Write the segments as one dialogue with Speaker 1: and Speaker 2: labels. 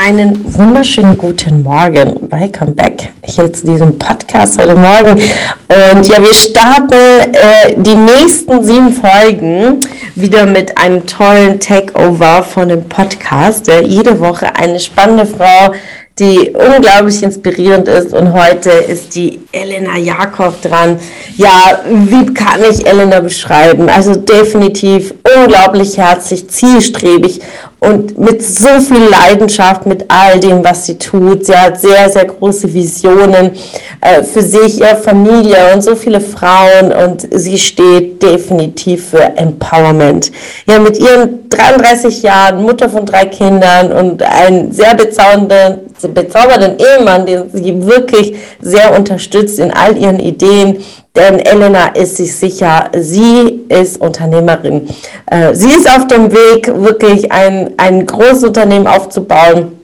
Speaker 1: Einen wunderschönen guten Morgen. Welcome back hier zu diesem Podcast heute Morgen. Und ja, wir starten äh, die nächsten sieben Folgen wieder mit einem tollen Takeover von dem Podcast. Ja, jede Woche eine spannende Frau, die unglaublich inspirierend ist. Und heute ist die Elena Jakob dran. Ja, wie kann ich Elena beschreiben? Also definitiv unglaublich herzlich, zielstrebig und mit so viel Leidenschaft mit all dem, was sie tut. Sie hat sehr, sehr große Visionen äh, für sich, ihre Familie und so viele Frauen und sie steht definitiv für Empowerment. Ja, mit ihren 33 Jahren, Mutter von drei Kindern und einen sehr bezaubernden, bezaubernden Ehemann, den sie wirklich sehr unterstützt in all ihren Ideen, denn Elena ist sich sicher, sie ist Unternehmerin. Äh, sie ist auf dem Weg, wirklich ein, ein großes Unternehmen aufzubauen.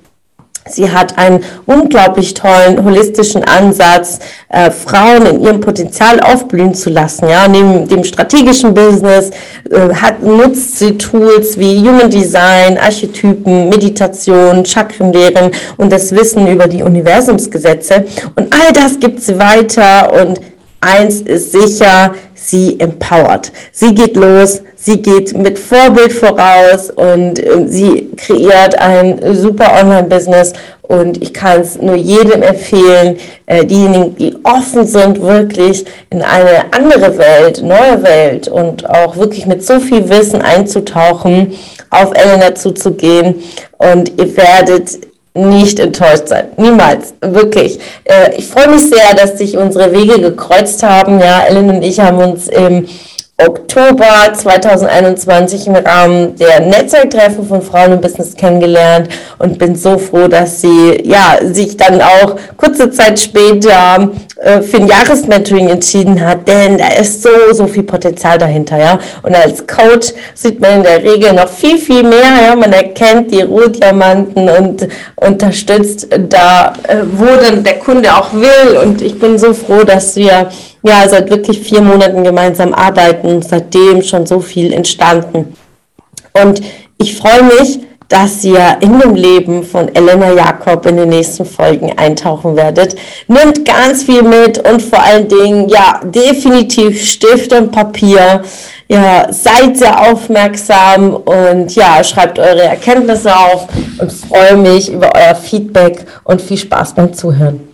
Speaker 1: Sie hat einen unglaublich tollen holistischen Ansatz, äh, Frauen in ihrem Potenzial aufblühen zu lassen. Ja, neben dem strategischen Business äh, hat, nutzt sie Tools wie Human Design, Archetypen, Meditation, Chakrenlehren und das Wissen über die Universumsgesetze. Und all das gibt sie weiter und eins ist sicher, sie empowert. Sie geht los, sie geht mit Vorbild voraus und äh, sie kreiert ein super Online-Business und ich kann es nur jedem empfehlen, äh, diejenigen, die offen sind, wirklich in eine andere Welt, neue Welt und auch wirklich mit so viel Wissen einzutauchen, auf Elena zuzugehen und ihr werdet nicht enttäuscht sein. Niemals. Wirklich. Äh, ich freue mich sehr, dass sich unsere Wege gekreuzt haben. Ja, Ellen und ich haben uns im Oktober 2021 im Rahmen der Netzwerktreffen von Frauen im Business kennengelernt und bin so froh, dass sie ja sich dann auch kurze Zeit später äh, für ein Jahresmentoring entschieden hat, denn da ist so so viel Potenzial dahinter, ja. Und als Coach sieht man in der Regel noch viel viel mehr, ja. Man erkennt die Rohdiamanten und unterstützt da, äh, wo dann der Kunde auch will. Und ich bin so froh, dass wir ja, seit wirklich vier Monaten gemeinsam arbeiten, seitdem schon so viel entstanden. Und ich freue mich, dass ihr in dem Leben von Elena Jakob in den nächsten Folgen eintauchen werdet. Nimmt ganz viel mit und vor allen Dingen, ja, definitiv Stift und Papier. Ja, seid sehr aufmerksam und ja, schreibt eure Erkenntnisse auf und freue mich über euer Feedback und viel Spaß beim Zuhören.